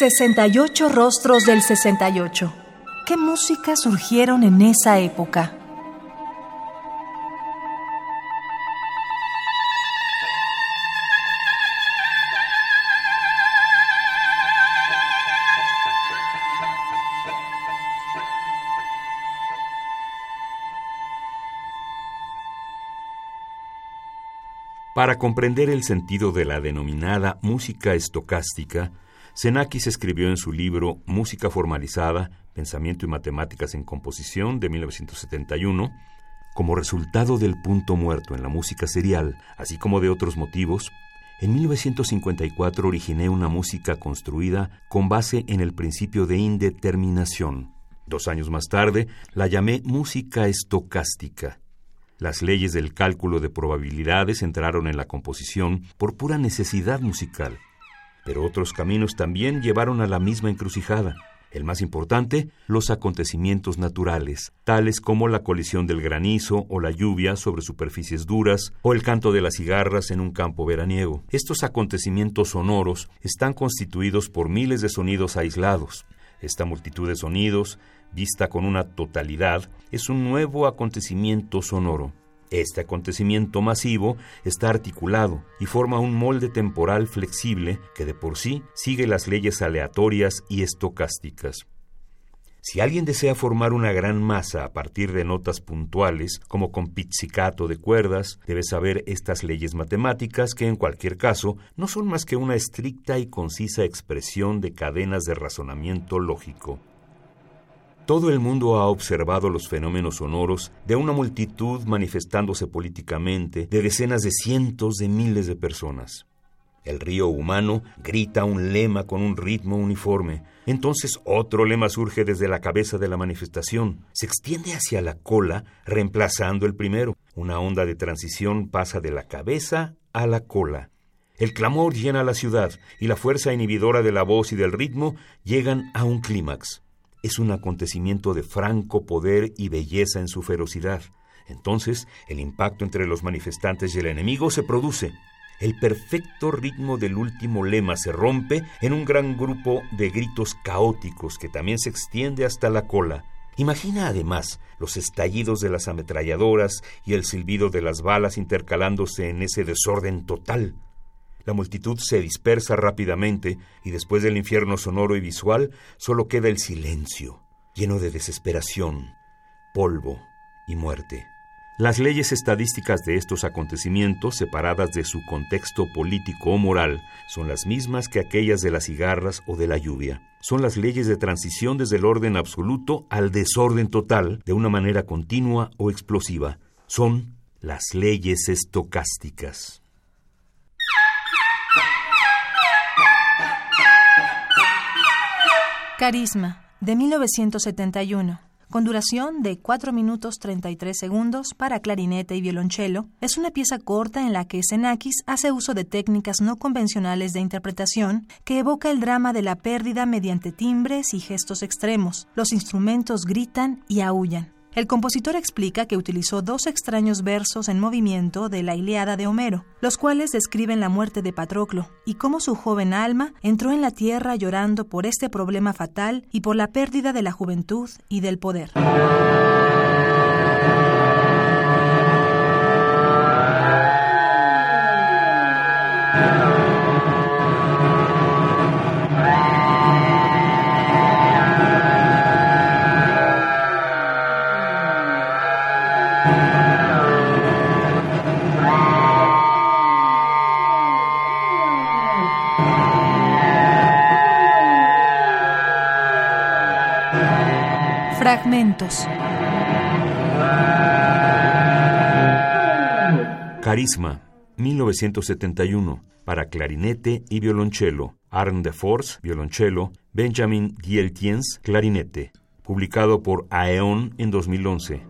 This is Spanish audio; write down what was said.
68 rostros del 68. ¿Qué música surgieron en esa época? Para comprender el sentido de la denominada música estocástica, Xenakis escribió en su libro Música formalizada, Pensamiento y Matemáticas en Composición de 1971, como resultado del punto muerto en la música serial, así como de otros motivos, en 1954 originé una música construida con base en el principio de indeterminación. Dos años más tarde la llamé música estocástica. Las leyes del cálculo de probabilidades entraron en la composición por pura necesidad musical. Pero otros caminos también llevaron a la misma encrucijada. El más importante, los acontecimientos naturales, tales como la colisión del granizo o la lluvia sobre superficies duras o el canto de las cigarras en un campo veraniego. Estos acontecimientos sonoros están constituidos por miles de sonidos aislados. Esta multitud de sonidos vista con una totalidad, es un nuevo acontecimiento sonoro. Este acontecimiento masivo está articulado y forma un molde temporal flexible que de por sí sigue las leyes aleatorias y estocásticas. Si alguien desea formar una gran masa a partir de notas puntuales, como con pizzicato de cuerdas, debe saber estas leyes matemáticas que en cualquier caso no son más que una estricta y concisa expresión de cadenas de razonamiento lógico. Todo el mundo ha observado los fenómenos sonoros de una multitud manifestándose políticamente, de decenas de cientos de miles de personas. El río humano grita un lema con un ritmo uniforme. Entonces otro lema surge desde la cabeza de la manifestación. Se extiende hacia la cola, reemplazando el primero. Una onda de transición pasa de la cabeza a la cola. El clamor llena la ciudad y la fuerza inhibidora de la voz y del ritmo llegan a un clímax es un acontecimiento de franco poder y belleza en su ferocidad. Entonces, el impacto entre los manifestantes y el enemigo se produce. El perfecto ritmo del último lema se rompe en un gran grupo de gritos caóticos que también se extiende hasta la cola. Imagina además los estallidos de las ametralladoras y el silbido de las balas intercalándose en ese desorden total. La multitud se dispersa rápidamente y después del infierno sonoro y visual solo queda el silencio, lleno de desesperación, polvo y muerte. Las leyes estadísticas de estos acontecimientos, separadas de su contexto político o moral, son las mismas que aquellas de las cigarras o de la lluvia. Son las leyes de transición desde el orden absoluto al desorden total, de una manera continua o explosiva. Son las leyes estocásticas. Carisma, de 1971, con duración de 4 minutos 33 segundos para clarinete y violonchelo, es una pieza corta en la que Xenakis hace uso de técnicas no convencionales de interpretación que evoca el drama de la pérdida mediante timbres y gestos extremos. Los instrumentos gritan y aullan. El compositor explica que utilizó dos extraños versos en movimiento de la Iliada de Homero, los cuales describen la muerte de Patroclo y cómo su joven alma entró en la tierra llorando por este problema fatal y por la pérdida de la juventud y del poder. Fragmentos. Carisma, 1971, para clarinete y violonchelo. Arne de Force, violonchelo. Benjamin Gieltiens, clarinete. Publicado por Aeon en 2011.